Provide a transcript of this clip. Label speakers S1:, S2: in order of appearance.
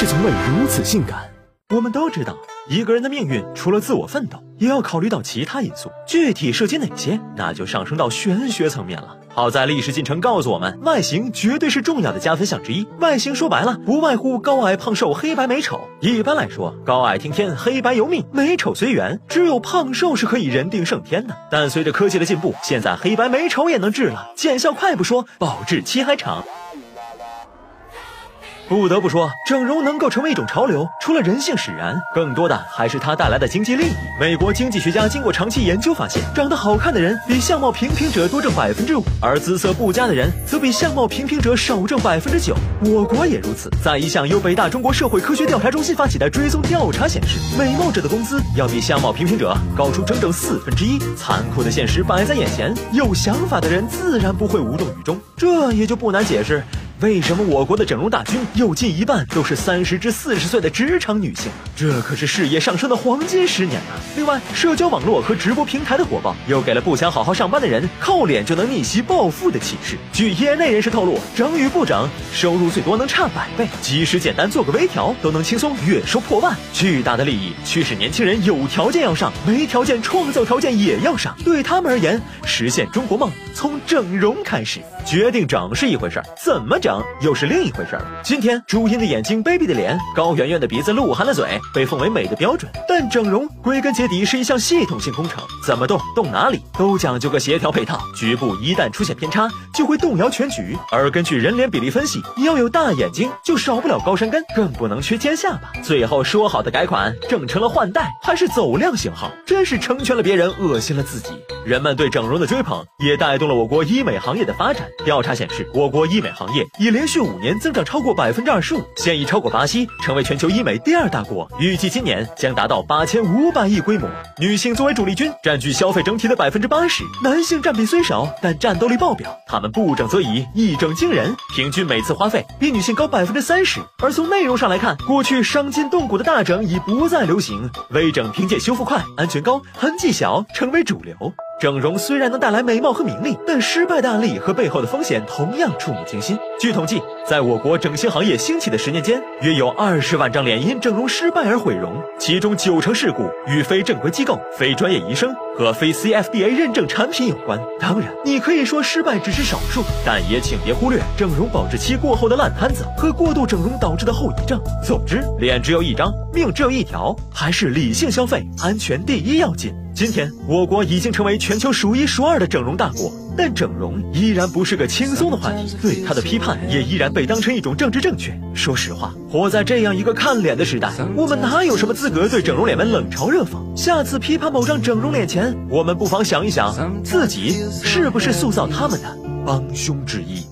S1: 是从未如此性感。我们都知道，一个人的命运除了自我奋斗，也要考虑到其他因素。具体涉及哪些，那就上升到玄学层面了。好在历史进程告诉我们，外形绝对是重要的加分项之一。外形说白了，不外乎高矮胖瘦、黑白美丑。一般来说，高矮听天，黑白由命，美丑随缘。只有胖瘦是可以人定胜天的。但随着科技的进步，现在黑白美丑也能治了，见效快不说，保质期还长。不得不说，整容能够成为一种潮流，除了人性使然，更多的还是它带来的经济利益。美国经济学家经过长期研究发现，长得好看的人比相貌平平者多挣百分之五，而姿色不佳的人则比相貌平平者少挣百分之九。我国也如此。在一项由北大中国社会科学调查中心发起的追踪调查显示，美貌者的工资要比相貌平平者高出整整四分之一。残酷的现实摆在眼前，有想法的人自然不会无动于衷。这也就不难解释。为什么我国的整容大军有近一半都是三十至四十岁的职场女性？这可是事业上升的黄金十年啊！另外，社交网络和直播平台的火爆，又给了不想好好上班的人靠脸就能逆袭暴富的启示。据业内人士透露，整与不整，收入最多能差百倍，即使简单做个微调，都能轻松月收破万。巨大的利益驱使年轻人有条件要上，没条件创造条件也要上。对他们而言，实现中国梦从整容开始。决定整是一回事儿，怎么整又是另一回事儿了。今天，朱茵的眼睛、baby 的脸、高圆圆的鼻子、鹿晗的嘴被奉为美的标准，但整容归根结底是一项系统性工程，怎么动、动哪里都讲究个协调配套，局部一旦出现偏差，就会动摇全局。而根据人脸比例分析，你要有大眼睛，就少不了高山根，更不能缺尖下巴。最后说好的改款，整成了换代还是走量型号，真是成全了别人，恶心了自己。人们对整容的追捧，也带动了我国医美行业的发展。调查显示，我国医美行业已连续五年增长超过百分之二十五，现已超过巴西，成为全球医美第二大国。预计今年将达到八千五百亿规模。女性作为主力军，占据消费整体的百分之八十，男性占比虽少，但战斗力爆表。他们不整则已，一整惊人，平均每次花费比女性高百分之三十。而从内容上来看，过去伤筋动骨的大整已不再流行，微整凭借修复快、安全高、痕迹小，成为主流。整容虽然能带来美貌和名利，但失败的案例和背后的风险同样触目惊心。据统计，在我国整形行业兴起的十年间，约有二十万张脸因整容失败而毁容，其中九成事故与非正规机构、非专业医生和非 CFDA 认证产品有关。当然，你可以说失败只是少数，但也请别忽略整容保质期过后的烂摊子和过度整容导致的后遗症。总之，脸只有一张，命只有一条，还是理性消费，安全第一要紧。今天，我国已经成为全球数一数二的整容大国，但整容依然不是个轻松的话题，对他的批判也依然被当成一种政治正确。说实话，活在这样一个看脸的时代，我们哪有什么资格对整容脸们冷嘲热讽？下次批判某张整容脸前，我们不妨想一想，自己是不是塑造他们的帮凶之一。